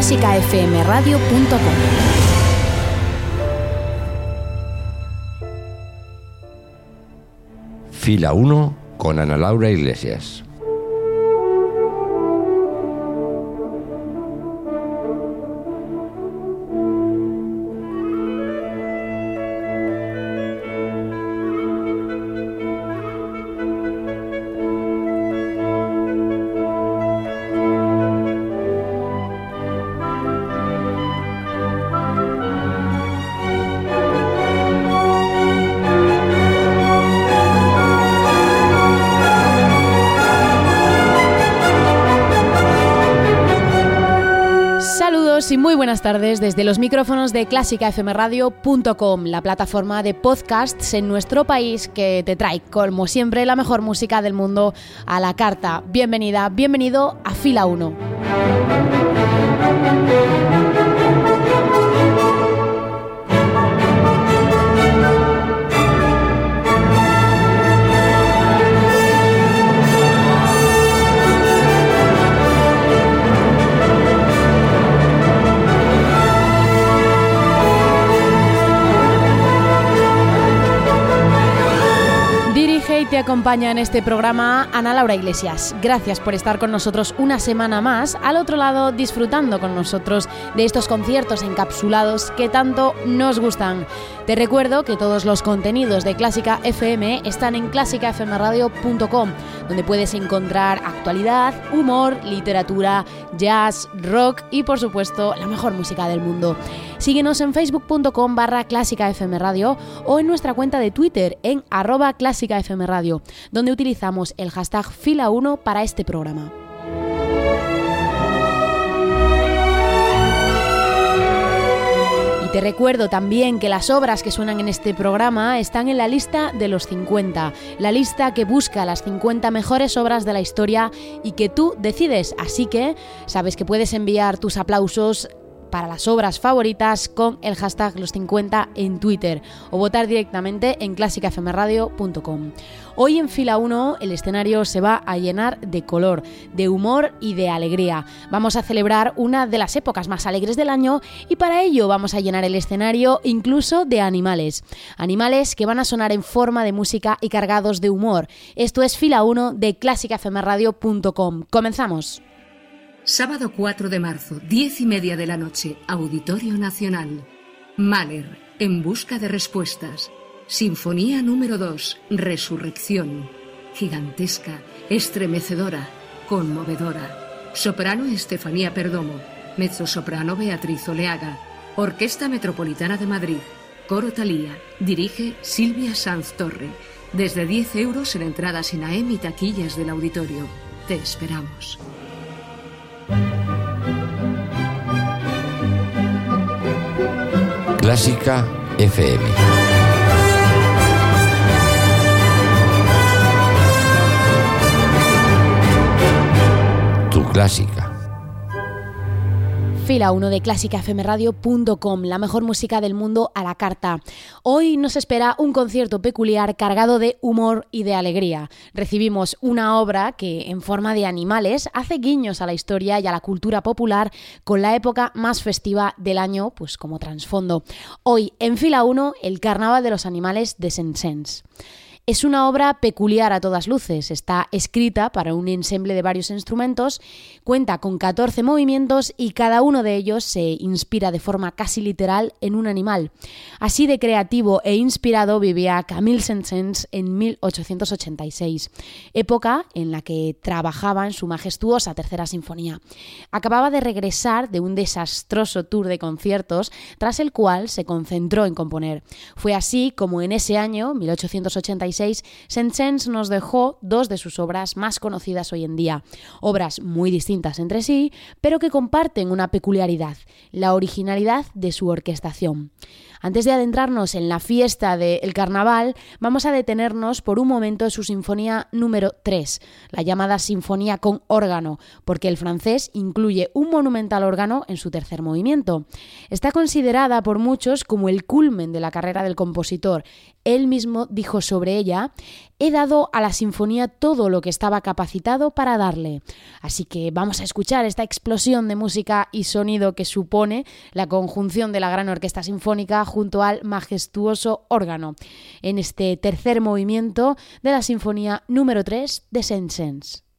clásicafmradio.com Fila 1 con Ana Laura Iglesias. Tardes desde los micrófonos de clásicafmradio.com, la plataforma de podcasts en nuestro país que te trae, como siempre, la mejor música del mundo a la carta. Bienvenida, bienvenido a Fila 1. Acompaña en este programa Ana Laura Iglesias. Gracias por estar con nosotros una semana más, al otro lado disfrutando con nosotros de estos conciertos encapsulados que tanto nos gustan. Te recuerdo que todos los contenidos de Clásica FM están en clásicafmradio.com, donde puedes encontrar actualidad, humor, literatura, jazz, rock y por supuesto la mejor música del mundo. Síguenos en facebook.com barra clásicafmradio o en nuestra cuenta de Twitter en arroba clásicafmradio donde utilizamos el hashtag Fila1 para este programa. Y te recuerdo también que las obras que suenan en este programa están en la lista de los 50, la lista que busca las 50 mejores obras de la historia y que tú decides. Así que sabes que puedes enviar tus aplausos para las obras favoritas con el hashtag los 50 en Twitter o votar directamente en clásicafmradio.com. Hoy en fila 1 el escenario se va a llenar de color, de humor y de alegría. Vamos a celebrar una de las épocas más alegres del año y para ello vamos a llenar el escenario incluso de animales. Animales que van a sonar en forma de música y cargados de humor. Esto es fila 1 de clásicafmradio.com. Comenzamos. Sábado 4 de marzo, diez y media de la noche, Auditorio Nacional. Mahler, En busca de respuestas. Sinfonía número 2, Resurrección. Gigantesca, estremecedora, conmovedora. Soprano Estefanía Perdomo. Mezzosoprano Beatriz Oleaga. Orquesta Metropolitana de Madrid. Coro Talía. Dirige Silvia Sanz Torre. Desde 10 euros en entradas INAEM y taquillas del auditorio. Te esperamos. Clásica FM. Tu clásica. Fila 1 de clásicafmradio.com, la mejor música del mundo a la carta. Hoy nos espera un concierto peculiar cargado de humor y de alegría. Recibimos una obra que, en forma de animales, hace guiños a la historia y a la cultura popular con la época más festiva del año, pues como trasfondo. Hoy, en Fila 1, el Carnaval de los Animales de Sensens. Es una obra peculiar a todas luces. Está escrita para un ensemble de varios instrumentos, cuenta con 14 movimientos y cada uno de ellos se inspira de forma casi literal en un animal. Así de creativo e inspirado vivía Camille Saint-Saëns en 1886, época en la que trabajaba en su majestuosa tercera sinfonía. Acababa de regresar de un desastroso tour de conciertos, tras el cual se concentró en componer. Fue así como en ese año, 1886, Saint-Saëns nos dejó dos de sus obras más conocidas hoy en día, obras muy distintas entre sí, pero que comparten una peculiaridad, la originalidad de su orquestación. Antes de adentrarnos en la fiesta del carnaval, vamos a detenernos por un momento en su sinfonía número 3, la llamada Sinfonía con órgano, porque el francés incluye un monumental órgano en su tercer movimiento. Está considerada por muchos como el culmen de la carrera del compositor, Él mismo dijo sobre ella, he dado a la sinfonía todo lo que estaba capacitado para darle. Así que vamos a escuchar esta explosión de música y sonido que supone la conjunción de la gran orquesta sinfónica junto al majestuoso órgano, en este tercer movimiento de la sinfonía número 3 de Saint-Saëns.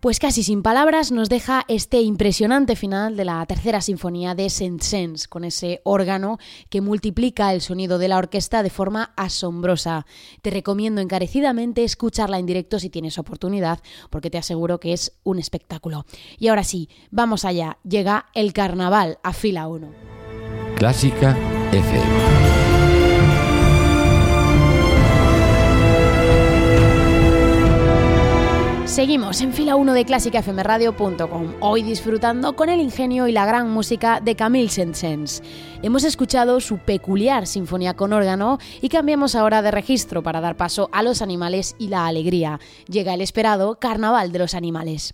Pues casi sin palabras nos deja este impresionante final de la tercera sinfonía de Saint-Saëns, con ese órgano que multiplica el sonido de la orquesta de forma asombrosa. Te recomiendo encarecidamente escucharla en directo si tienes oportunidad, porque te aseguro que es un espectáculo. Y ahora sí, vamos allá, llega el carnaval a fila 1. Clásica FM. Seguimos en fila 1 de clásicafmradio.com, hoy disfrutando con el ingenio y la gran música de Camille Saint-Saëns. Hemos escuchado su peculiar sinfonía con órgano y cambiamos ahora de registro para dar paso a los animales y la alegría. Llega el esperado Carnaval de los Animales.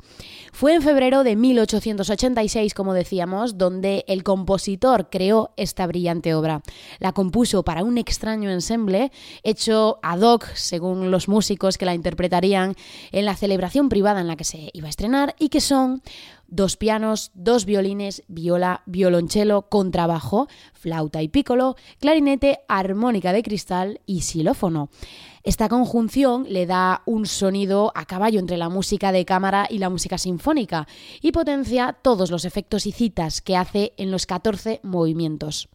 Fue en febrero de 1886, como decíamos, donde el compositor creó esta brillante obra. La compuso para un extraño ensemble hecho ad hoc, según los músicos que la interpretarían en la celebración privada en la que se iba a estrenar y que son dos pianos, dos violines, viola, violonchelo, contrabajo, flauta y pícolo, clarinete, armónica de cristal y xilófono. Esta conjunción le da un sonido a caballo entre la música de cámara y la música sinfónica y potencia todos los efectos y citas que hace en los 14 movimientos.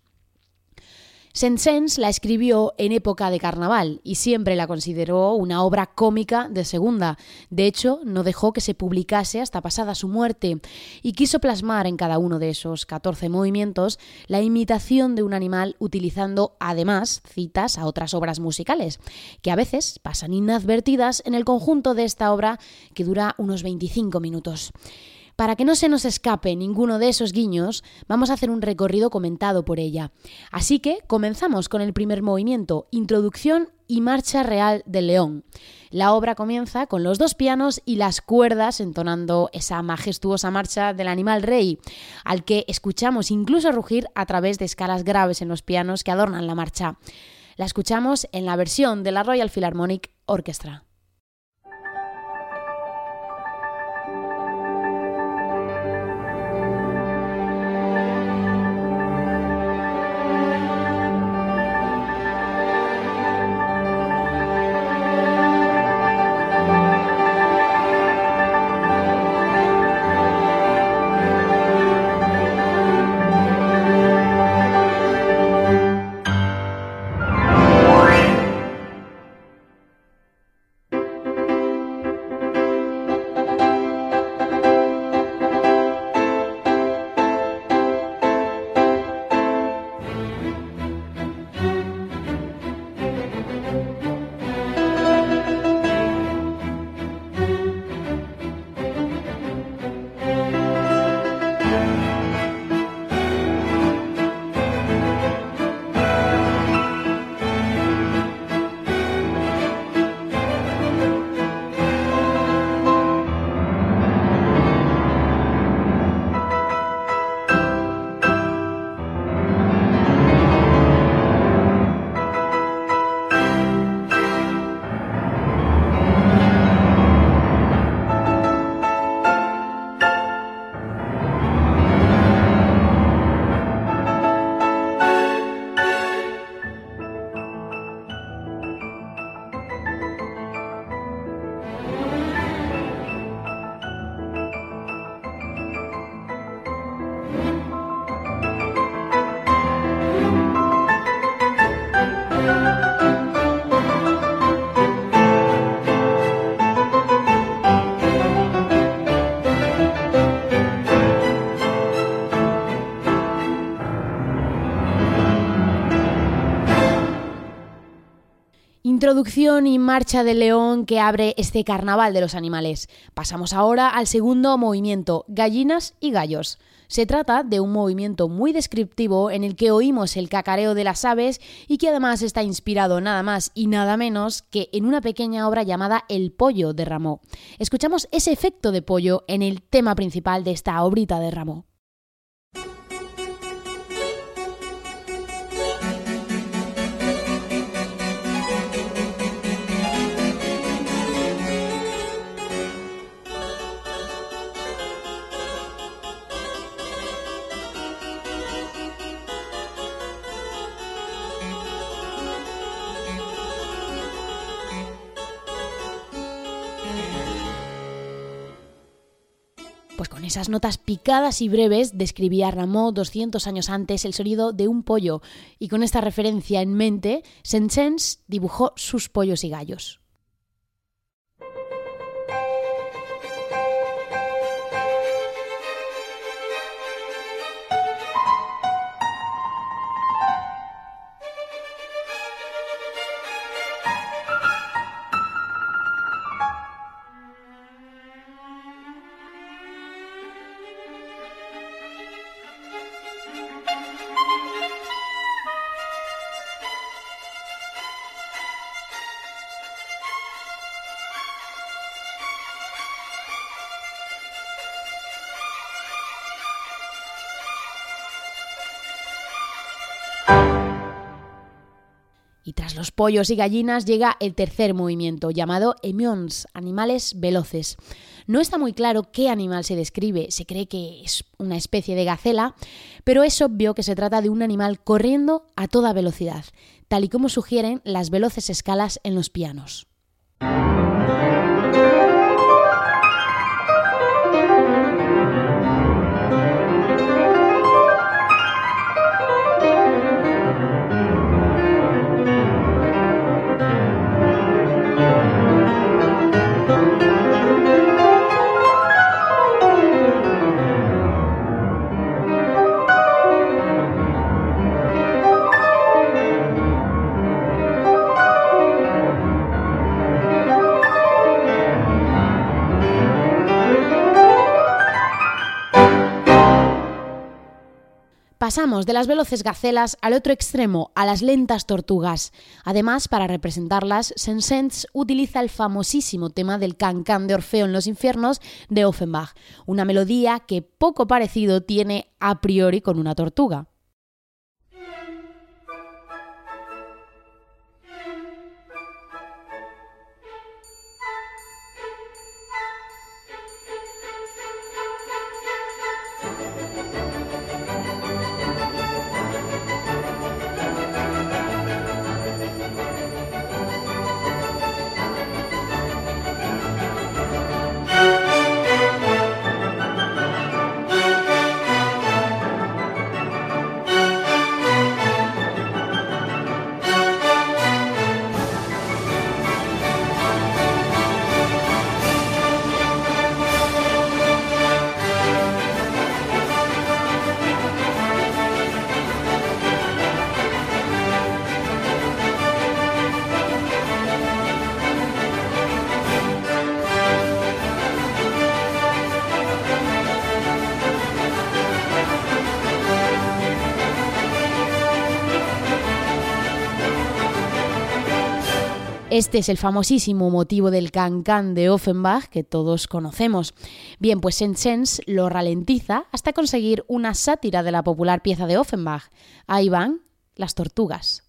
Saint-Saëns la escribió en época de carnaval y siempre la consideró una obra cómica de segunda. De hecho, no dejó que se publicase hasta pasada su muerte y quiso plasmar en cada uno de esos 14 movimientos la imitación de un animal utilizando además citas a otras obras musicales, que a veces pasan inadvertidas en el conjunto de esta obra que dura unos 25 minutos. Para que no se nos escape ninguno de esos guiños, vamos a hacer un recorrido comentado por ella. Así que comenzamos con el primer movimiento, Introducción y Marcha Real del León. La obra comienza con los dos pianos y las cuerdas entonando esa majestuosa marcha del animal rey, al que escuchamos incluso rugir a través de escalas graves en los pianos que adornan la marcha. La escuchamos en la versión de la Royal Philharmonic Orchestra. Introducción y marcha del león que abre este carnaval de los animales. Pasamos ahora al segundo movimiento, gallinas y gallos. Se trata de un movimiento muy descriptivo en el que oímos el cacareo de las aves y que además está inspirado nada más y nada menos que en una pequeña obra llamada El pollo de Rameau. Escuchamos ese efecto de pollo en el tema principal de esta obrita de Rameau. Esas notas picadas y breves describía Rameau 200 años antes el sonido de un pollo y con esta referencia en mente, Saint-Saëns dibujó sus pollos y gallos. Los pollos y gallinas llega el tercer movimiento, llamado emions, animales veloces. No está muy claro qué animal se describe, se cree que es una especie de gacela, pero es obvio que se trata de un animal corriendo a toda velocidad, tal y como sugieren las veloces escalas en los pianos. Pasamos de las veloces gacelas al otro extremo, a las lentas tortugas. Además, para representarlas, Saint-Saëns utiliza el famosísimo tema del can-can de Orfeo en los infiernos de Offenbach, una melodía que poco parecido tiene a priori con una tortuga. Este es el famosísimo motivo del can-can de Offenbach que todos conocemos. Bien, pues Saint-Saëns lo ralentiza hasta conseguir una sátira de la popular pieza de Offenbach. Ahí van las tortugas.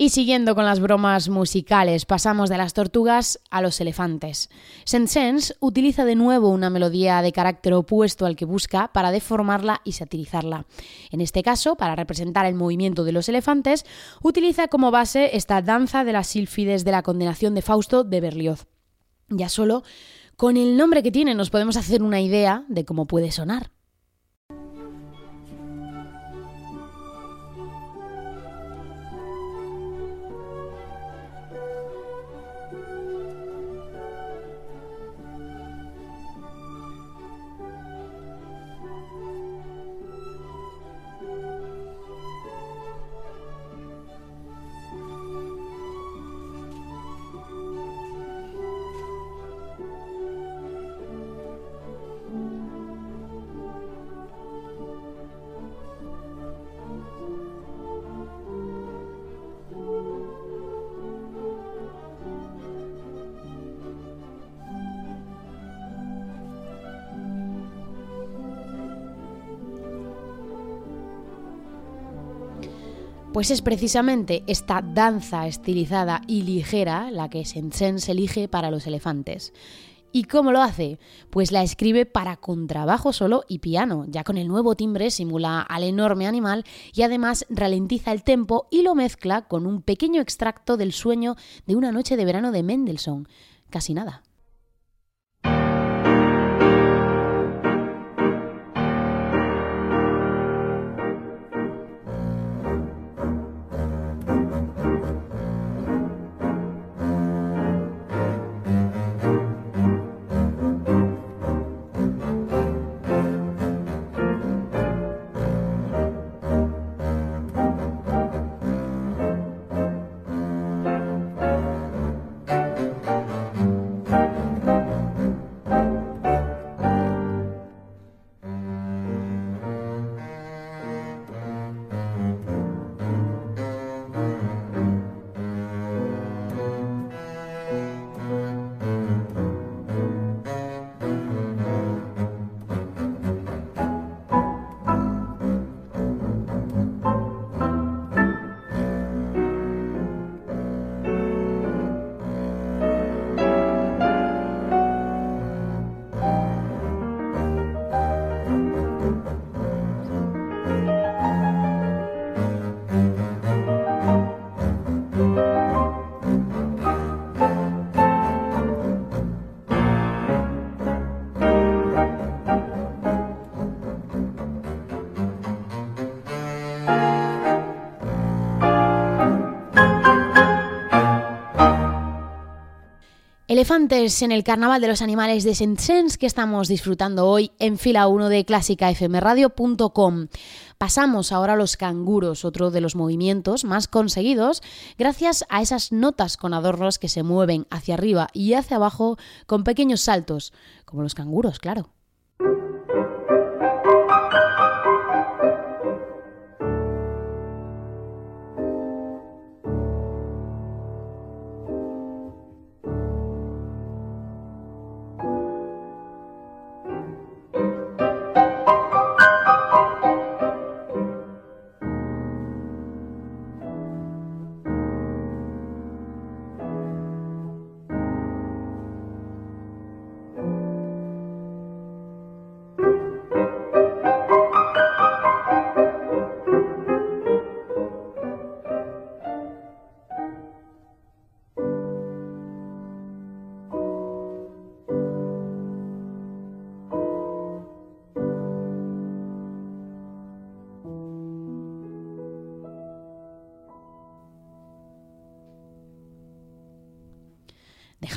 Y siguiendo con las bromas musicales, pasamos de las tortugas a los elefantes. Saint-Saëns utiliza de nuevo una melodía de carácter opuesto al que busca para deformarla y satirizarla. En este caso, para representar el movimiento de los elefantes, utiliza como base esta danza de las sílfides de la condenación de Fausto de Berlioz. Ya solo con el nombre que tiene nos podemos hacer una idea de cómo puede sonar. Pues es precisamente esta danza estilizada y ligera la que Saint-Saëns elige para los elefantes. ¿Y cómo lo hace? Pues la escribe para contrabajo solo y piano. Ya con el nuevo timbre simula al enorme animal y además ralentiza el tempo y lo mezcla con un pequeño extracto del sueño de una noche de verano de Mendelssohn. Casi nada. Elefantes en el Carnaval de los Animales de Saint-Saëns que estamos disfrutando hoy en fila 1 de clásicafmradio.com. Pasamos ahora a los canguros, otro de los movimientos más conseguidos gracias a esas notas con adornos que se mueven hacia arriba y hacia abajo con pequeños saltos, como los canguros, claro.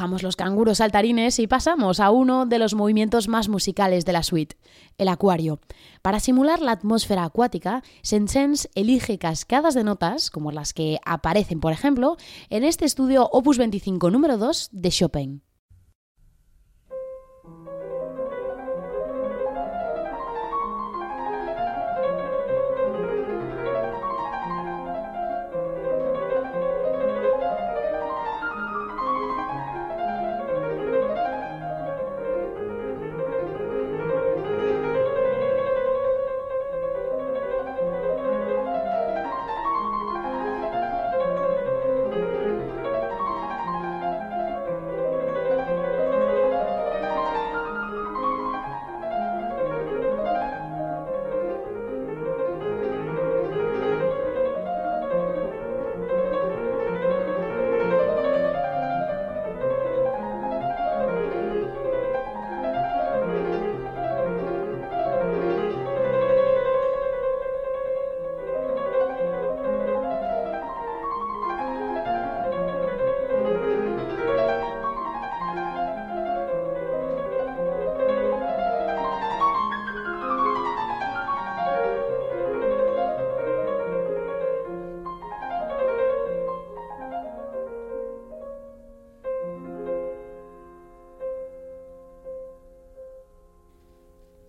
Dejamos los canguros saltarines y pasamos a uno de los movimientos más musicales de la suite, el acuario. Para simular la atmósfera acuática, Saint-Saëns elige cascadas de notas, como las que aparecen, por ejemplo, en este estudio Opus 25 número 2 de Chopin.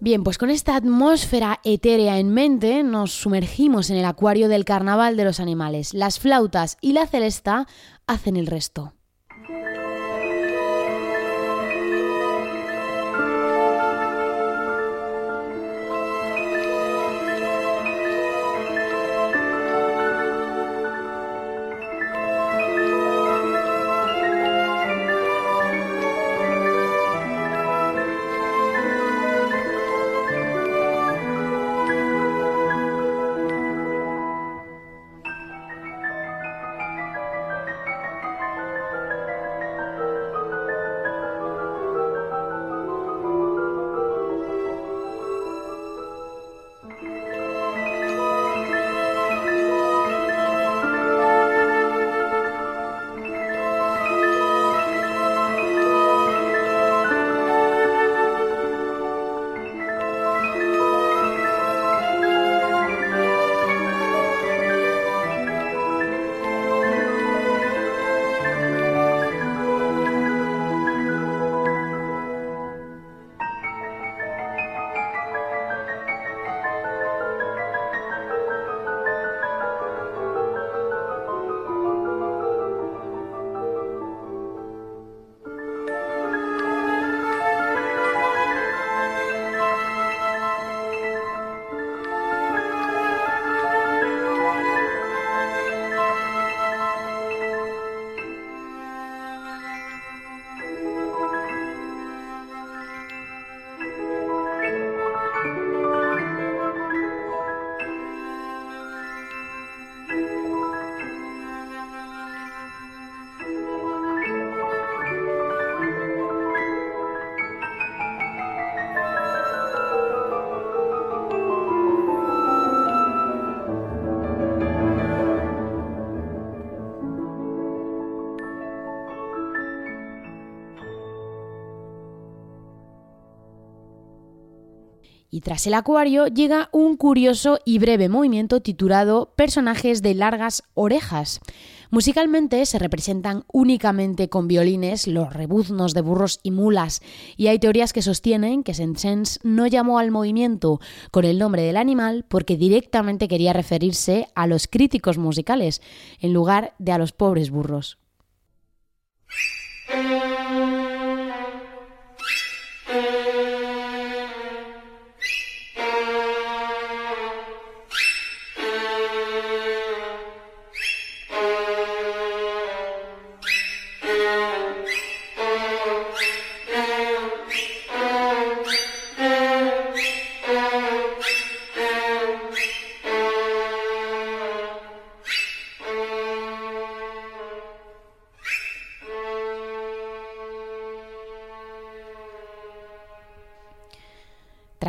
Bien, pues con esta atmósfera etérea en mente nos sumergimos en el acuario del carnaval de los animales. Las flautas y la celesta hacen el resto. Tras el acuario llega un curioso y breve movimiento titulado Personajes de largas orejas. Musicalmente se representan únicamente con violines los rebuznos de burros y mulas, y hay teorías que sostienen que Saint-Saëns no llamó al movimiento con el nombre del animal porque directamente quería referirse a los críticos musicales, en lugar de a los pobres burros.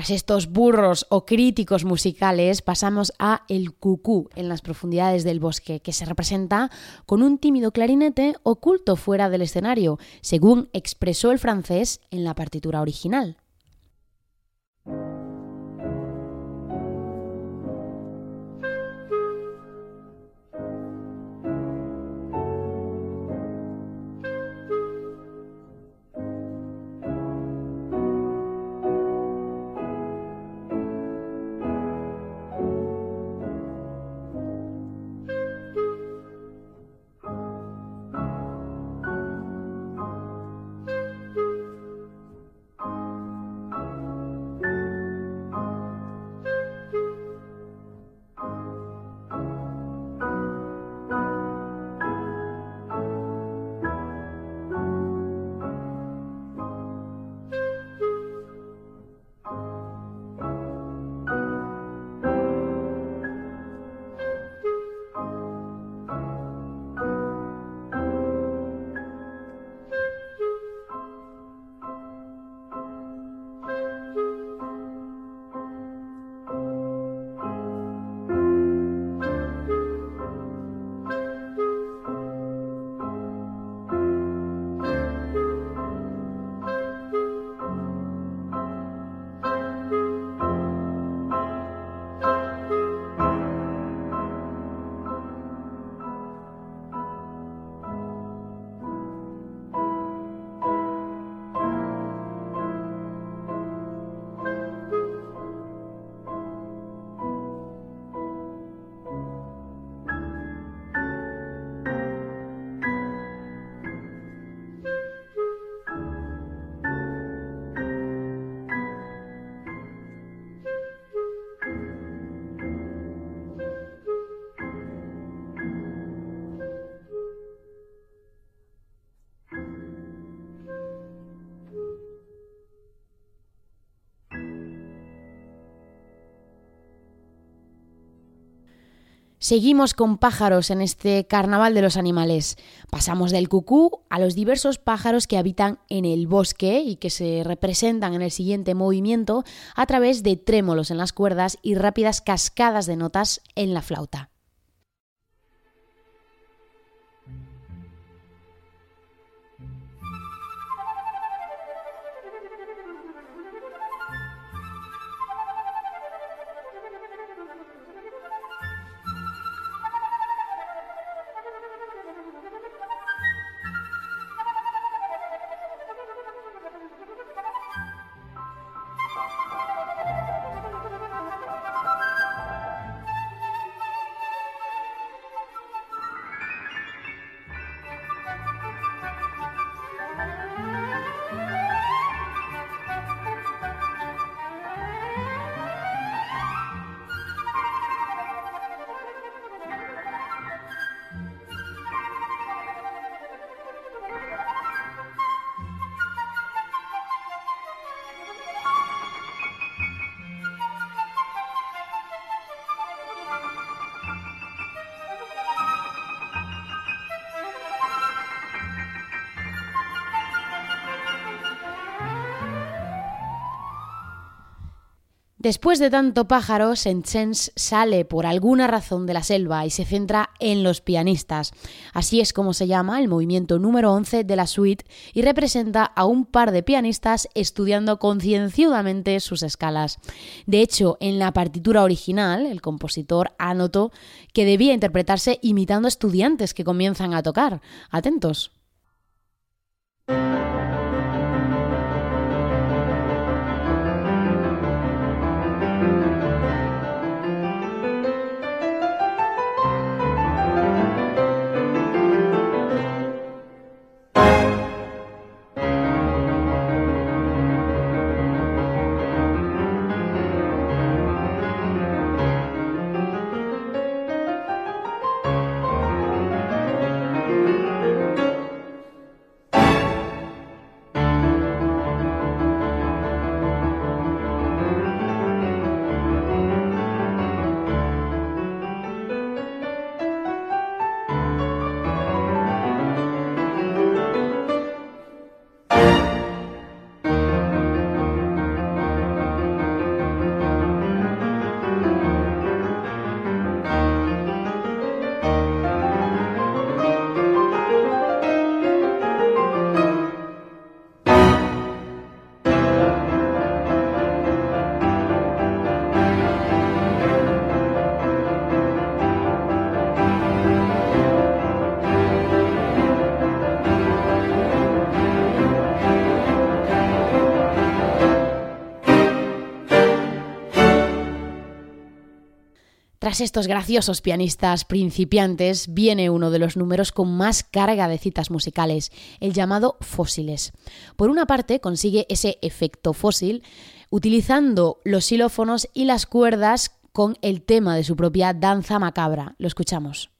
Tras estos burros o críticos musicales, pasamos a el cucú en las profundidades del bosque, que se representa con un tímido clarinete oculto fuera del escenario, según expresó el francés en la partitura original. Seguimos con pájaros en este carnaval de los animales. Pasamos del cucú a los diversos pájaros que habitan en el bosque y que se representan en el siguiente movimiento a través de trémolos en las cuerdas y rápidas cascadas de notas en la flauta. Después de tanto pájaro, Saint-Saëns sale por alguna razón de la selva y se centra en los pianistas. Así es como se llama el movimiento número 11 de la suite y representa a un par de pianistas estudiando concienciadamente sus escalas. De hecho, en la partitura original, el compositor anotó que debía interpretarse imitando estudiantes que comienzan a tocar. Atentos. Tras estos graciosos pianistas principiantes viene uno de los números con más carga de citas musicales, el llamado Fósiles. Por una parte consigue ese efecto fósil utilizando los xilófonos y las cuerdas con el tema de su propia danza macabra. Lo escuchamos.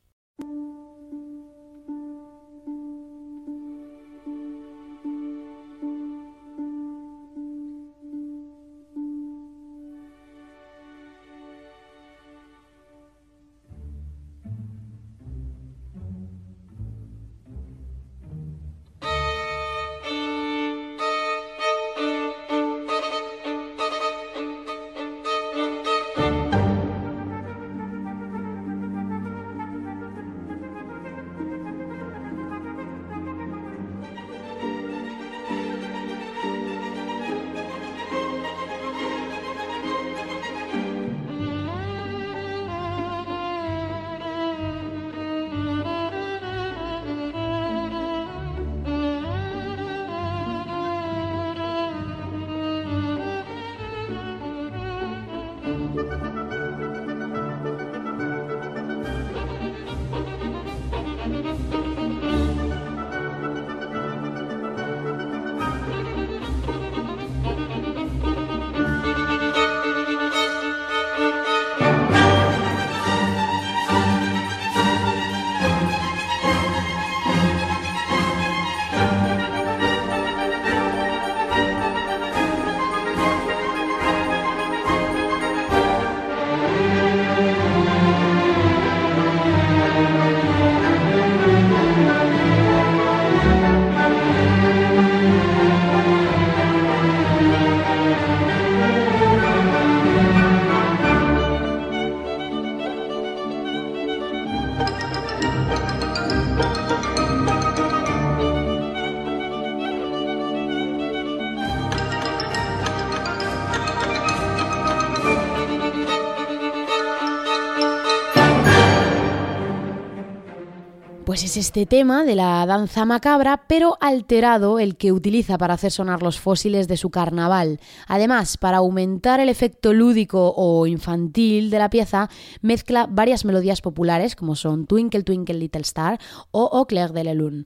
Pues es este tema de la danza macabra, pero alterado el que utiliza para hacer sonar los fósiles de su carnaval. Además, para aumentar el efecto lúdico o infantil de la pieza, mezcla varias melodías populares como son Twinkle Twinkle Little Star o Au clair de la lune.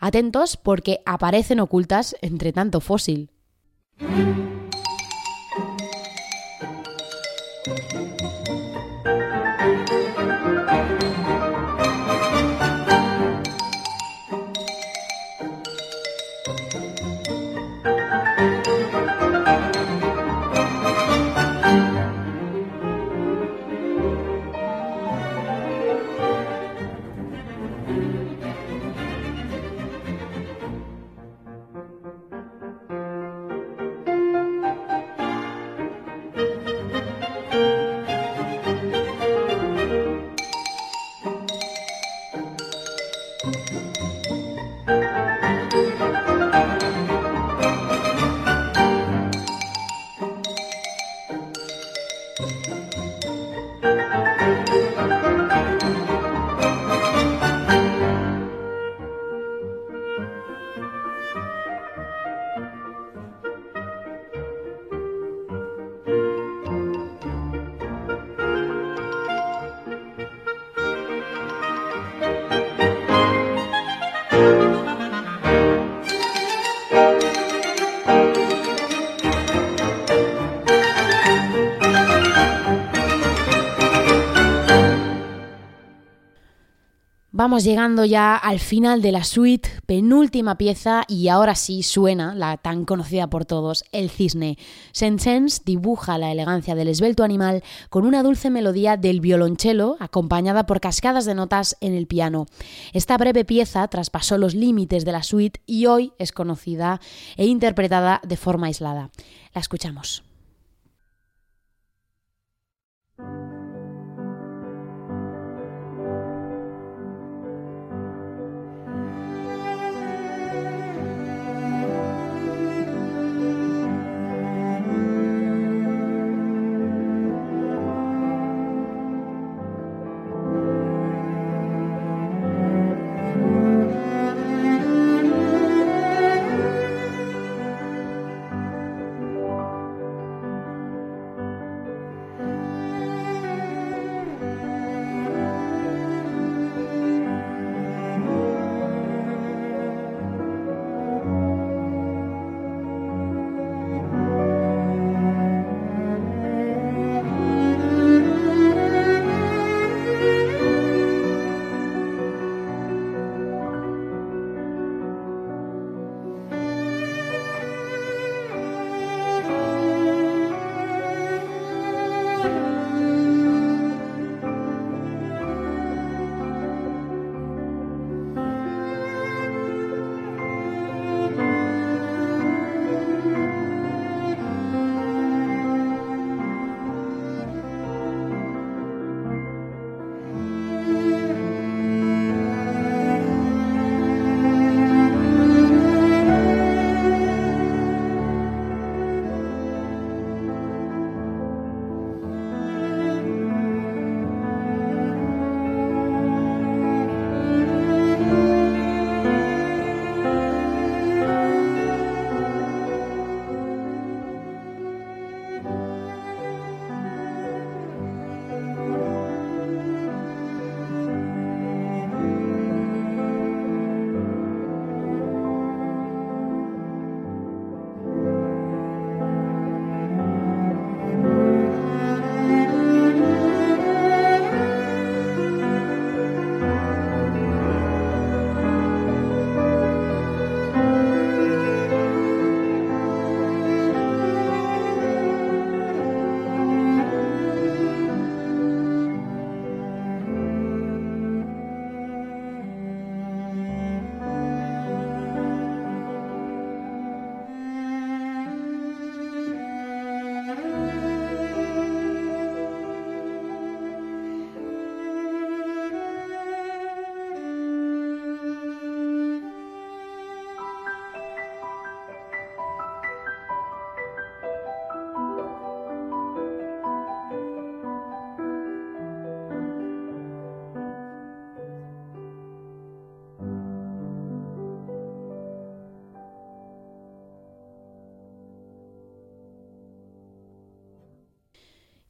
Atentos porque aparecen ocultas entre tanto fósil. Vamos llegando ya al final de la suite, penúltima pieza, y ahora sí suena la tan conocida por todos, el cisne. Saint-Saëns dibuja la elegancia del esbelto animal con una dulce melodía del violonchelo, acompañada por cascadas de notas en el piano. Esta breve pieza traspasó los límites de la suite y hoy es conocida e interpretada de forma aislada. La escuchamos.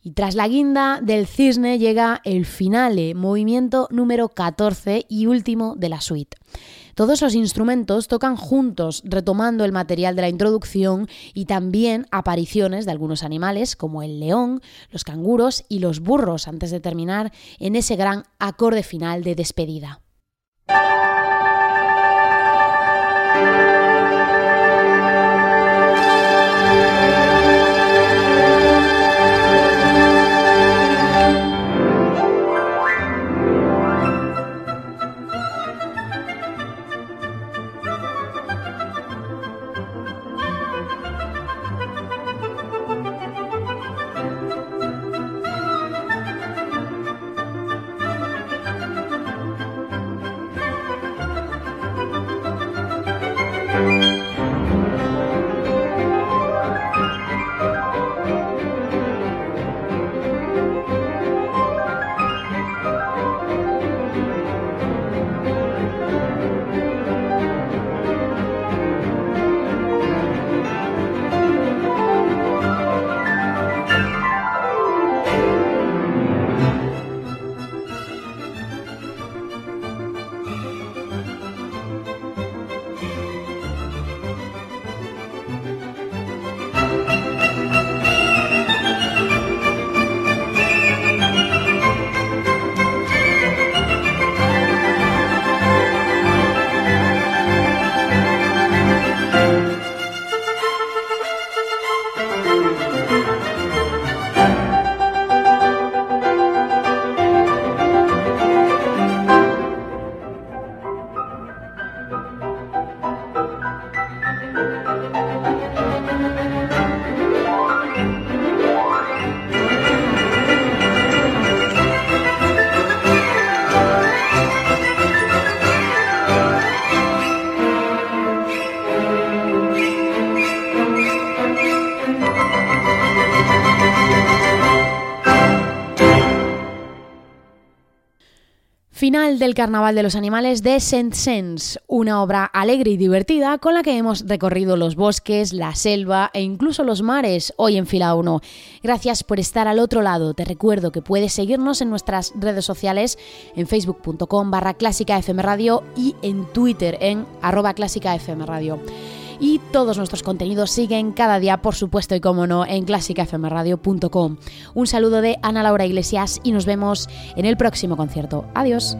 Y tras la guinda del cisne llega el finale, movimiento número 14 y último de la suite. Todos los instrumentos tocan juntos, retomando el material de la introducción y también apariciones de algunos animales como el león, los canguros y los burros antes de terminar en ese gran acorde final de despedida. Del Carnaval de los Animales de Saint-Saëns, una obra alegre y divertida con la que hemos recorrido los bosques, la selva e incluso los mares hoy en Fila 1. Gracias por estar al otro lado. Te recuerdo que puedes seguirnos en nuestras redes sociales en facebook.com barra clásica y en Twitter en arroba clásica y todos nuestros contenidos siguen cada día, por supuesto y como no, en clásicafmradio.com. Un saludo de Ana Laura Iglesias y nos vemos en el próximo concierto. Adiós.